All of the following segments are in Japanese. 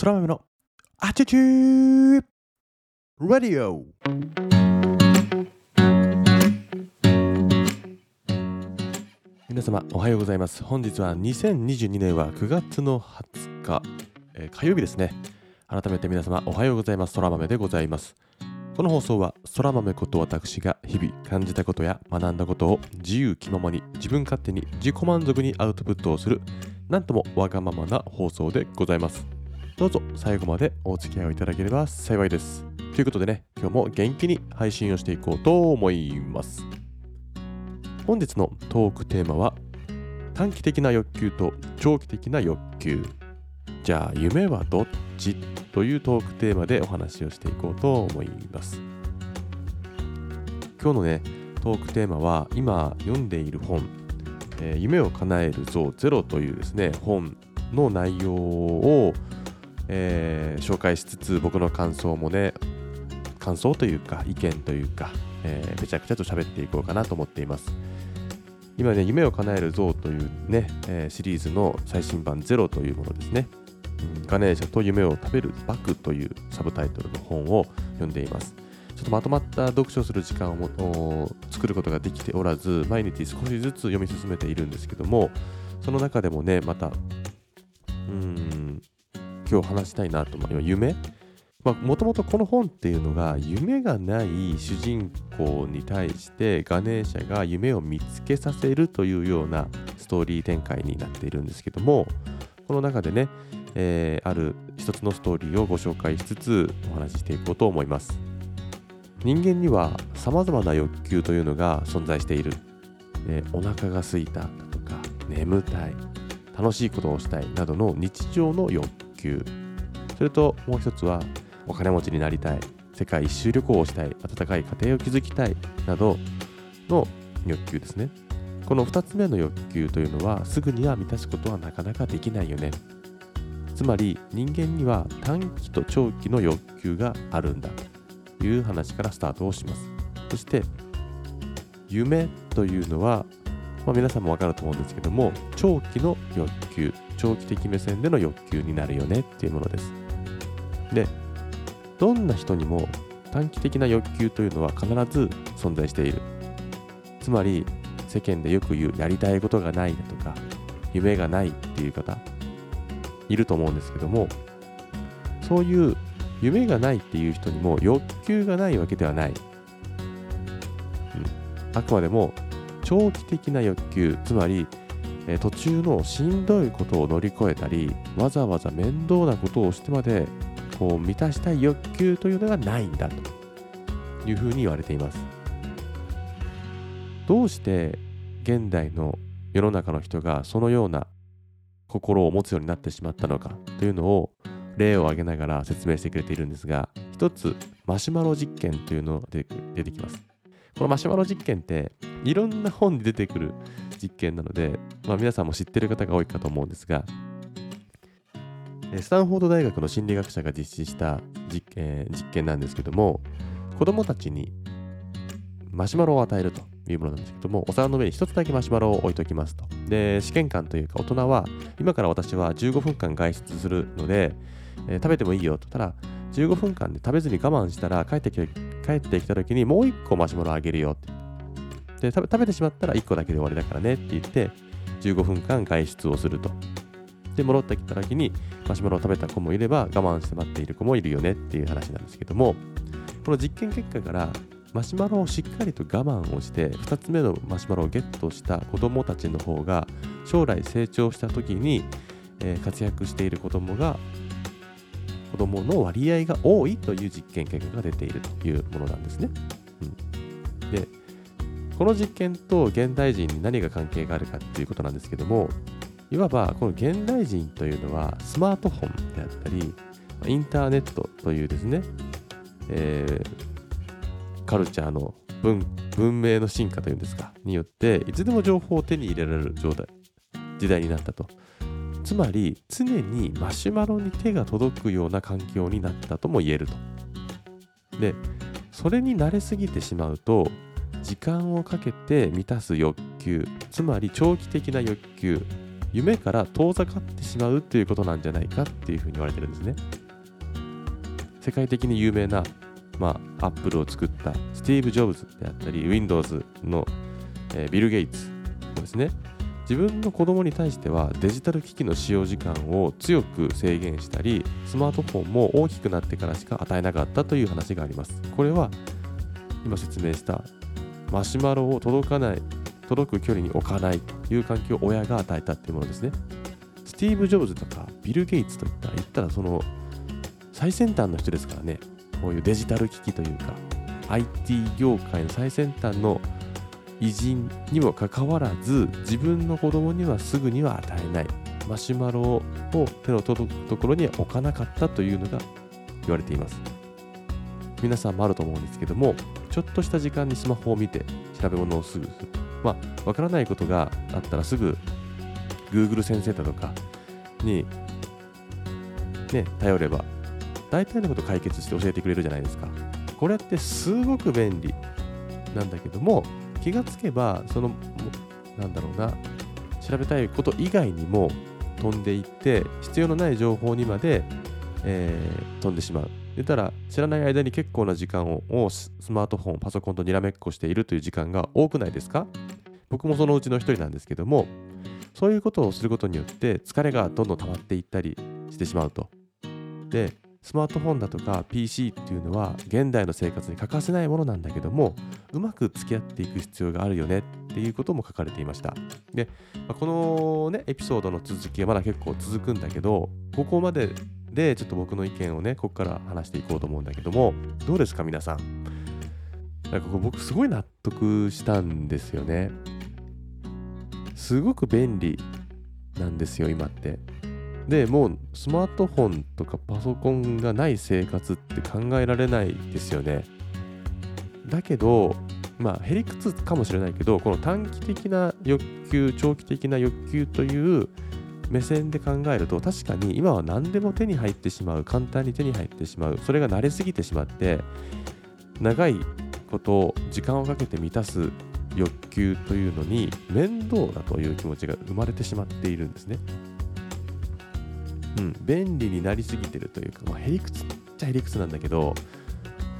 空豆のアチチューラディオ皆様おはようございます。本日は2022年は9月の20日、えー火曜日ですね。改めて皆様おはようございます。空豆でございます。この放送は空豆こと私が日々感じたことや学んだことを自由気ままに自分勝手に自己満足にアウトプットをするなんともわがままな放送でございます。どうぞ最後までお付き合いをいただければ幸いです。ということでね今日も元気に配信をしていこうと思います。本日のトークテーマは短期的な欲求と長期的な欲求。じゃあ夢はどっち？というトークテーマでお話をしていこうと思います。今日のねトークテーマは今読んでいる本「えー夢を叶える像ゼロ」というですね本の内容を、えー紹介しつつ僕の感想もね感想というか意見というか、えーめちゃくちゃと喋っていこうかなと思っています今ね夢を叶える像というね、えーシリーズの最新版ゼロというものですねガネーシャと夢を食べるバクというサブタイトルの本を読んでいます。ちょっとまとまった読書する時間をもお作ることができておらず、毎日少しずつ読み進めているんですけども、その中でもね、また、うん、今日話したいなと思う。夢？もともとこの本っていうのが夢がない主人公に対してガネーシャが夢を見つけさせるというようなストーリー展開になっているんですけどもこの中でねえーある一つのストーリーをご紹介しつつお話ししていこうと思います。人間には様々な欲求というのが存在している、えーお腹が空いたとか眠たい楽しいことをしたいなどの日常の欲求それともう一つはお金持ちになりたい世界一周旅行をしたい温かい家庭を築きたいなどの欲求ですね。この2つ目の欲求というのはすぐには満たすことはなかなかできないよね。つまり人間には短期と長期の欲求があるんだという話からスタートをします。そして夢というのは、まあ、皆さんもわかると思うんですけども長期の欲求長期的目線での欲求になるよねっていうものです。でどんな人にも短期的な欲求というのは必ず存在している。つまり世間でよく言うやりたいことがないだとか夢がないっていう方いると思うんですけどもそういう夢がないっていう人にも欲求がないわけではない、うん、あくまでも長期的な欲求つまり、途中のしんどいことを乗り越えたりわざわざ面倒なことをしてまでこう満たしたい欲求というのがないんだと。いうふうに言われています。どうして現代の世の中の人がそのような心を持つようになってしまったのかというのを例を挙げながら説明してくれているんですが一つマシュマロ実験というのが出てきます。このマシュマロ実験っていろんな本に出てくる実験なので、まあ、皆さんも知ってる方が多いかと思うんですがスタンフォード大学の心理学者が実施した実,、えー実験なんですけども子供たちにマシュマロを与えるというものなんですけども、お皿の上に一つだけマシュマロを置いておきますと。で、試験官というか大人は、今から私は15分間外出するので、えー食べてもいいよと。ただ、15分間で食べずに我慢したら帰ってきて帰ってきた時にもう1個マシュマロあげるよって。で食べ、食べてしまったら1個だけで終わりだからねって言って、15分間外出をすると。で、戻ってきた時にマシュマロを食べた子もいれば、我慢して待っている子もいるよねっていう話なんですけども、この実験結果からマシュマロをしっかりと我慢をして2つ目のマシュマロをゲットした子どもたちの方が将来成長した時に、え活躍している子どもが子どもの割合が多いという実験結果が出ているというものなんですね。うん、でこの実験と現代人に何が関係があるかっていうことなんですけどもいわばこの現代人というのはスマートフォンであったりインターネットというですね、えーカルチャーの文文明の進化というんですかによっていつでも情報を手に入れられる状態時代になったとつまり常にマシュマロに手が届くような環境になったとも言えると。でそれに慣れすぎてしまうと時間をかけて満たす欲求つまり長期的な欲求夢から遠ざかってしまうっていうことなんじゃないかっていうふうに言われてるんですね。世界的に有名なまあ、アップルを作ったスティーブ・ジョブズであったり、Windows の、えー、ビル・ゲイツもですね、自分の子供に対してはデジタル機器の使用時間を強く制限したり、スマートフォンも大きくなってからしか与えなかったという話があります。これは今説明したマシュマロを届かない、届く距離に置かないという環境を親が与えたっていうものですね。スティーブ・ジョブズとかビル・ゲイツといった言ったらその最先端の人ですからね。こういうデジタル機器というか IT 業界の最先端の偉人にもかかわらず自分の子供にはすぐには与えない。マシュマロを手の届くところには置かなかったというのが言われています。皆さんもあると思うんですけどもちょっとした時間にスマホを見て調べ物をすぐする。まあわからないことがあったらすぐ Google 先生だとかにね頼れば大体のこと解決して教えてくれるじゃないですか。これってすごく便利なんだけども、気がつけば、その、なんだろうな、調べたいこと以外にも飛んでいって、必要のない情報にまで、えー、飛んでしまう。言ったら、知らない間に結構な時間をスマートフォン、パソコンとにらめっこしているという時間が多くないですか？僕もそのうちの一人なんですけども、そういうことをすることによって疲れがどんどん溜まっていったりしてしまうと。で、スマートフォンだとか PC っていうのは現代の生活に欠かせないものなんだけどもうまく付き合っていく必要があるよねっていうことも書かれていました。で、まあ、このねエピソードの続きはまだ結構続くんだけどここまででちょっと僕の意見をねここから話していこうと思うんだけどもどうですか皆さん？なんかこ僕すごい納得したんですよね。すごく便利なんですよ今って。でもうスマートフォンとかパソコンがない生活って考えられないですよね。だけど、まあ、へりくつかもしれないけど、この短期的な欲求、長期的な欲求という目線で考えると、確かに今は何でも手に入ってしまう、簡単に手に入ってしまう、それが慣れすぎてしまって、長いことを時間をかけて満たす欲求というのに面倒だという気持ちが生まれてしまっているんですね。うん、便利になりすぎてるというか、まあ、へりくつっちゃへりくつなんだけど、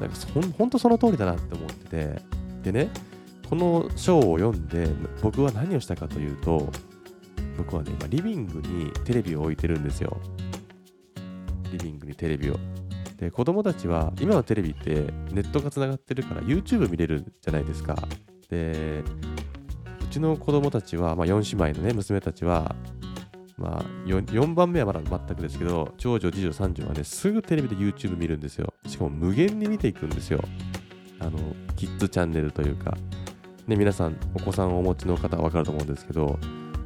なんかほんほんとその通りだなって思ってて、でね、この章を読んで、僕は何をしたかというと、僕はね、今、リビングにテレビを置いてるんですよ。リビングにテレビを。で、子供たちは、今のテレビってネットがつながってるから YouTube 見れるじゃないですか。で、うちの子供たちは、まあ、4姉妹のね、娘たちは、まあ4、4番目はまだ全くですけど、長女、次女、三女はね、すぐテレビで YouTube 見るんですよ。しかも無限に見ていくんですよ。あの、キッズチャンネルというか、ね、皆さん、お子さんをお持ちの方はわかると思うんですけど、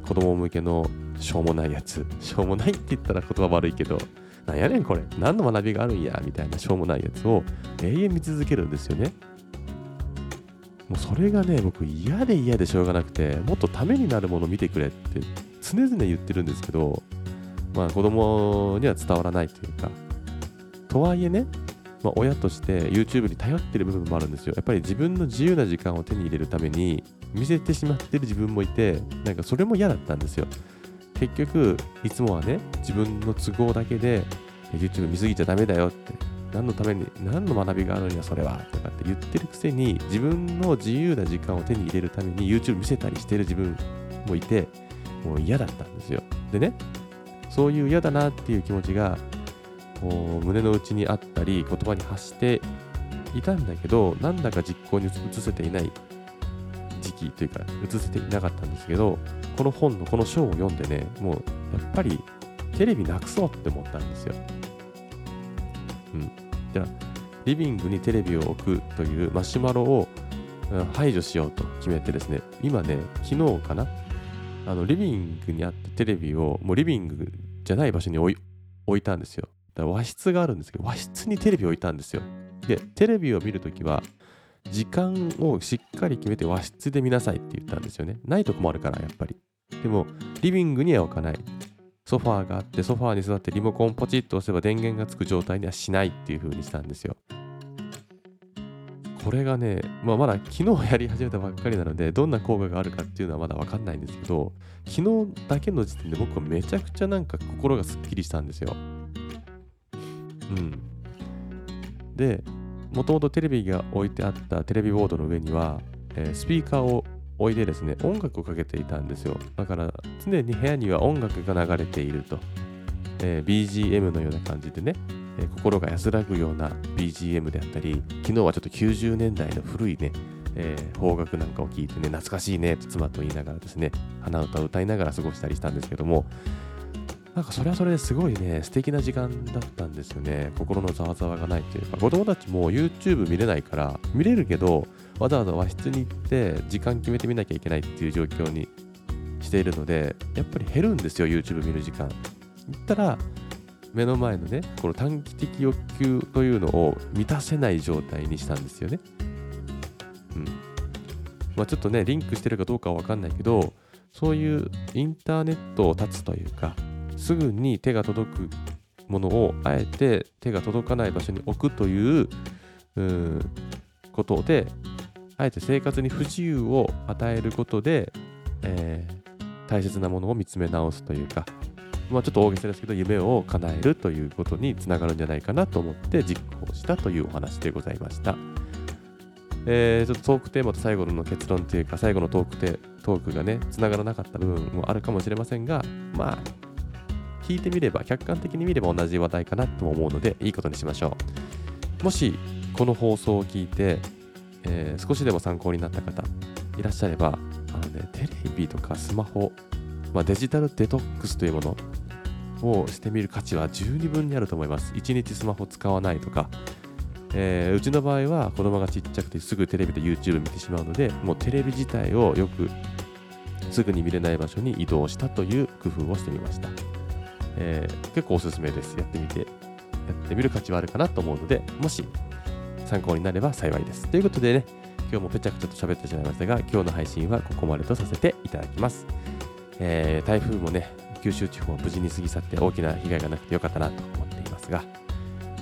子供向けのしょうもないやつ。しょうもないって言ったら言葉悪いけど、なんやねんこれ。何の学びがあるんやみたいなしょうもないやつを永遠見続けるんですよね。もうそれがね、僕嫌で嫌でしょうがなくて、もっとためになるものを見てくれって常々言ってるんですけど、まあ子供には伝わらないというか、とはいえね、まあ、親として YouTube に頼ってる部分もあるんですよ。やっぱり自分の自由な時間を手に入れるために見せてしまってる自分もいて、なんかそれも嫌だったんですよ。結局、いつもはね、自分の都合だけで YouTube 見すぎちゃダメだよって、何のために、何の学びがあるんや、それは、とかって言ってるくせに、自分の自由な時間を手に入れるために YouTube 見せたりしてる自分もいて、もう嫌だったんですよ。でね、そういう嫌だなっていう気持ちが、こう胸の内にあったり、言葉に発していたんだけど、なんだか実行に移せていない時期というか、移せていなかったんですけど、この本のこの章を読んでね、もうやっぱりテレビなくそうって思ったんですよ。うん。じゃあ、リビングにテレビを置くというマシュマロを排除しようと決めてですね、今ね、昨日かなあの、リビングにあったテレビを、もうリビングじゃない場所に置い置いたんですよ。だから和室があるんですけど、和室にテレビを置いたんですよ。で、テレビを見るときは、時間をしっかり決めて和室で見なさいって言ったんですよね。ないとこもあるから、やっぱり。でも、リビングには置かない。ソファーがあって、ソファーに座ってリモコンポチッと押せば電源がつく状態にはしないっていう風にしたんですよ。これがね、まあ、まだ昨日やり始めたばっかりなので、どんな効果があるかっていうのはまだわかんないんですけど、昨日だけの時点で僕はめちゃくちゃなんか心がすっきりしたんですよ。うん。で、もともとテレビが置いてあったテレビボードの上には、えー、スピーカーを置いてですね、音楽をかけていたんですよ。だから常に部屋には音楽が流れていると。えー、BGM のような感じでね、え、心が安らぐような BGM であったり、昨日はちょっと90年代の古いね、えー、邦楽なんかを聞いてね、懐かしいねと妻と言いながらですね、鼻歌を歌いながら過ごしたりしたんですけども、なんかそれはそれですごいね、素敵な時間だったんですよね。心のざわざわがないというか、子供たちも YouTube 見れないから、見れるけど、わざわざ和室に行って時間決めてみなきゃいけないっていう状況にしているので、やっぱり減るんですよ、YouTube 見る時間。言ったら、目の前のね、この短期的欲求というのを満たせない状態にしたんですよね。うん。まあ、ちょっとね、リンクしてるかどうかはわかんないけど、そういうインターネットを断つというか、すぐに手が届くものをあえて手が届かない場所に置くということで、あえて生活に不自由を与えることで、えー、大切なものを見つめ直すというか、まあ、ちょっと大げさですけど、夢を叶えるということにつながるんじゃないかなと思って実行したというお話でございました。えー、ちょっとトークテーマと最後の結論というか、最後のトークテトークがね、つながらなかった部分もあるかもしれませんが、まあ、聞いてみれば、客観的に見れば同じ話題かなとも思うので、いいことにしましょう。もし、この放送を聞いて、えー、少しでも参考になった方いらっしゃれば、あのね、テレビとかスマホ、まあ、デジタルデトックスというものをしてみる価値は十二分にあると思います。1日スマホ使わないとか、えー、うちの場合は子供がちっちゃくてすぐテレビで YouTube 見てしまうので、もうテレビ自体をよくすぐに見れない場所に移動したという工夫をしてみました。えー、結構おすすめです。やってみて、やってみる価値はあるかなと思うので、もし参考になれば幸いです。ということでね、今日もぺちゃくちゃと喋ってしまいましたが、今日の配信はここまでとさせていただきます。えー、台風もね、九州地方は無事に過ぎ去って大きな被害がなくてよかったなと思っていますが、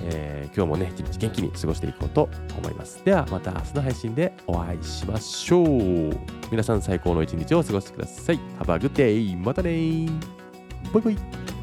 えー、今日もね、一日元気に過ごしていこうと思います。ではまた明日の配信でお会いしましょう。皆さん最高の一日を過ごしてください。Have a good day! またねバイバイ